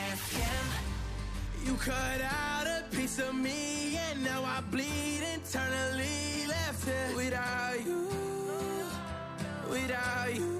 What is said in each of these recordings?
RFM. You cut out a piece of me, and now I bleed internally. Left here without you, without you.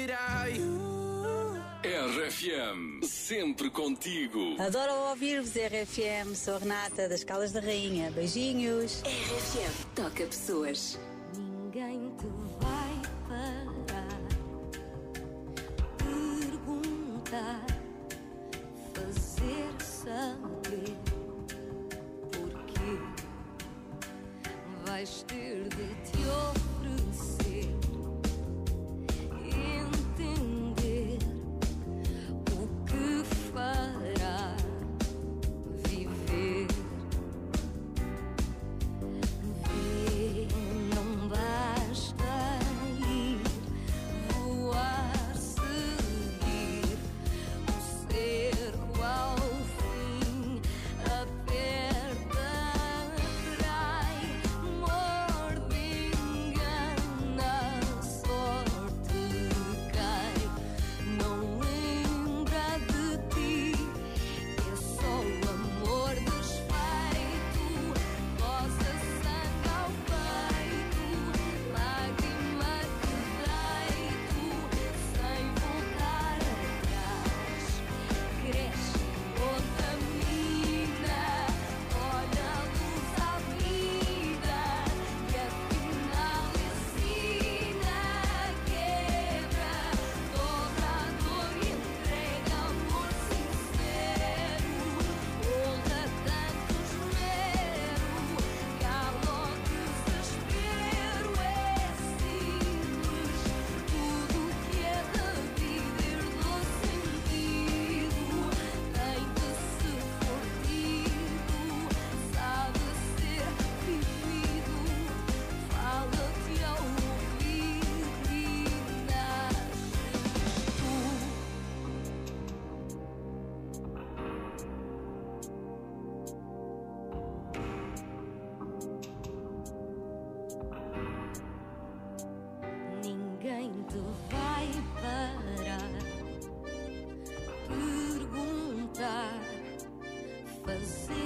without you. RFM, sempre contigo. Adoro ouvir-vos, RFM. Sou Renata, das Calas da Rainha. Beijinhos. RFM, toca pessoas. Ninguém te vai parar. Perguntar, fazer saber. Porquê vais ter. emphasis